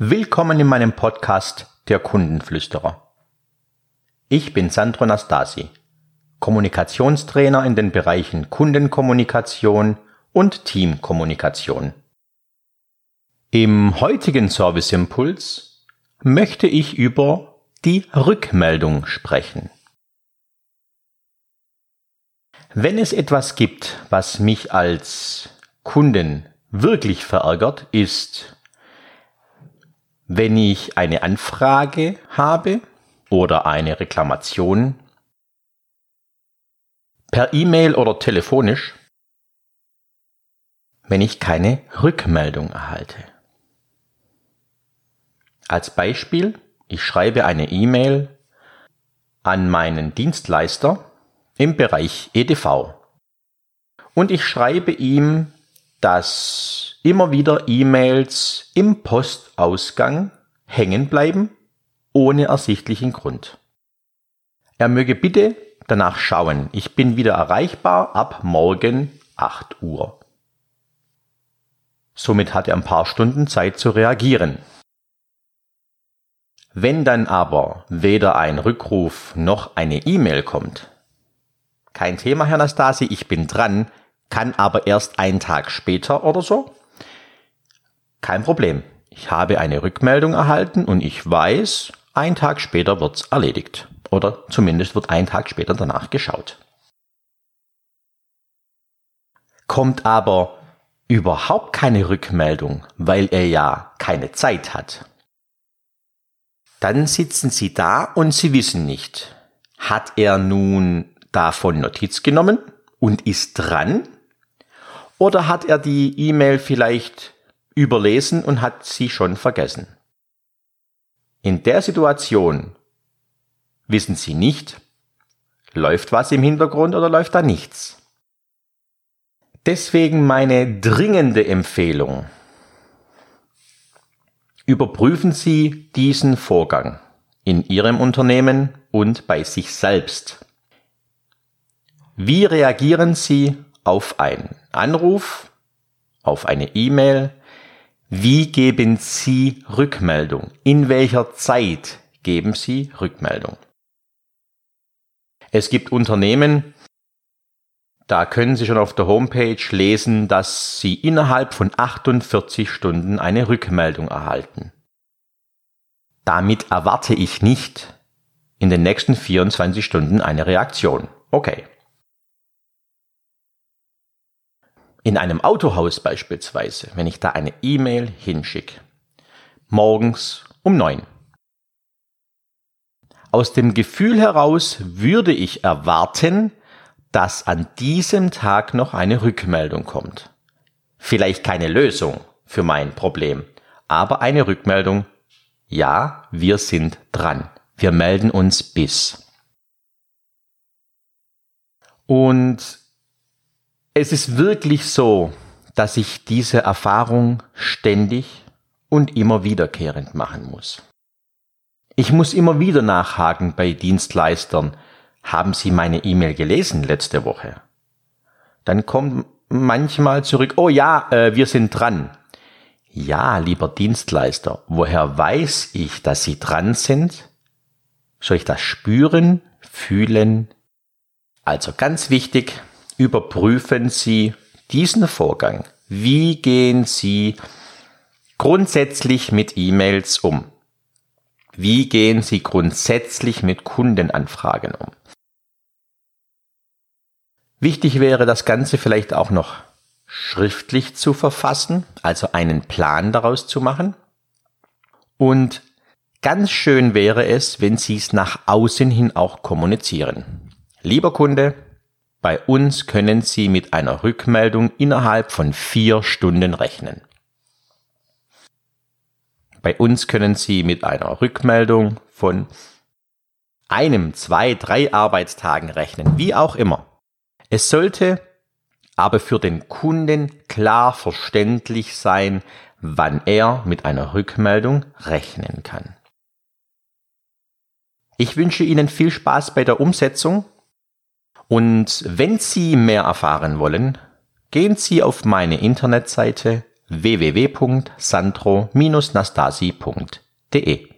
Willkommen in meinem Podcast Der Kundenflüsterer. Ich bin Sandro Nastasi, Kommunikationstrainer in den Bereichen Kundenkommunikation und Teamkommunikation. Im heutigen Serviceimpuls möchte ich über die Rückmeldung sprechen. Wenn es etwas gibt, was mich als Kunden wirklich verärgert, ist, wenn ich eine Anfrage habe oder eine Reklamation per E-Mail oder telefonisch, wenn ich keine Rückmeldung erhalte. Als Beispiel, ich schreibe eine E-Mail an meinen Dienstleister im Bereich EDV und ich schreibe ihm, dass immer wieder E-Mails im Postausgang hängen bleiben, ohne ersichtlichen Grund. Er möge bitte danach schauen. Ich bin wieder erreichbar ab morgen 8 Uhr. Somit hat er ein paar Stunden Zeit zu reagieren. Wenn dann aber weder ein Rückruf noch eine E-Mail kommt, kein Thema, Herr Nastasi, ich bin dran, kann aber erst einen Tag später oder so. Kein Problem. Ich habe eine Rückmeldung erhalten und ich weiß, ein Tag später wird's erledigt. Oder zumindest wird ein Tag später danach geschaut. Kommt aber überhaupt keine Rückmeldung, weil er ja keine Zeit hat. Dann sitzen Sie da und Sie wissen nicht, hat er nun davon Notiz genommen und ist dran? Oder hat er die E-Mail vielleicht überlesen und hat sie schon vergessen? In der Situation wissen Sie nicht, läuft was im Hintergrund oder läuft da nichts. Deswegen meine dringende Empfehlung. Überprüfen Sie diesen Vorgang in Ihrem Unternehmen und bei sich selbst. Wie reagieren Sie auf einen Anruf, auf eine E-Mail? Wie geben Sie Rückmeldung? In welcher Zeit geben Sie Rückmeldung? Es gibt Unternehmen, da können Sie schon auf der Homepage lesen, dass Sie innerhalb von 48 Stunden eine Rückmeldung erhalten. Damit erwarte ich nicht in den nächsten 24 Stunden eine Reaktion. Okay. In einem Autohaus beispielsweise, wenn ich da eine E-Mail hinschicke, morgens um neun. Aus dem Gefühl heraus würde ich erwarten, dass an diesem Tag noch eine Rückmeldung kommt. Vielleicht keine Lösung für mein Problem, aber eine Rückmeldung. Ja, wir sind dran. Wir melden uns bis. Und es ist wirklich so, dass ich diese Erfahrung ständig und immer wiederkehrend machen muss. Ich muss immer wieder nachhaken bei Dienstleistern. Haben Sie meine E-Mail gelesen letzte Woche? Dann kommt manchmal zurück, oh ja, äh, wir sind dran. Ja, lieber Dienstleister, woher weiß ich, dass Sie dran sind? Soll ich das spüren, fühlen? Also ganz wichtig, überprüfen Sie diesen Vorgang. Wie gehen Sie grundsätzlich mit E-Mails um? Wie gehen Sie grundsätzlich mit Kundenanfragen um? Wichtig wäre das Ganze vielleicht auch noch schriftlich zu verfassen, also einen Plan daraus zu machen. Und ganz schön wäre es, wenn Sie es nach außen hin auch kommunizieren. Lieber Kunde, bei uns können Sie mit einer Rückmeldung innerhalb von vier Stunden rechnen. Bei uns können Sie mit einer Rückmeldung von einem, zwei, drei Arbeitstagen rechnen, wie auch immer. Es sollte aber für den Kunden klar verständlich sein, wann er mit einer Rückmeldung rechnen kann. Ich wünsche Ihnen viel Spaß bei der Umsetzung und wenn Sie mehr erfahren wollen, gehen Sie auf meine Internetseite www.sandro-nastasi.de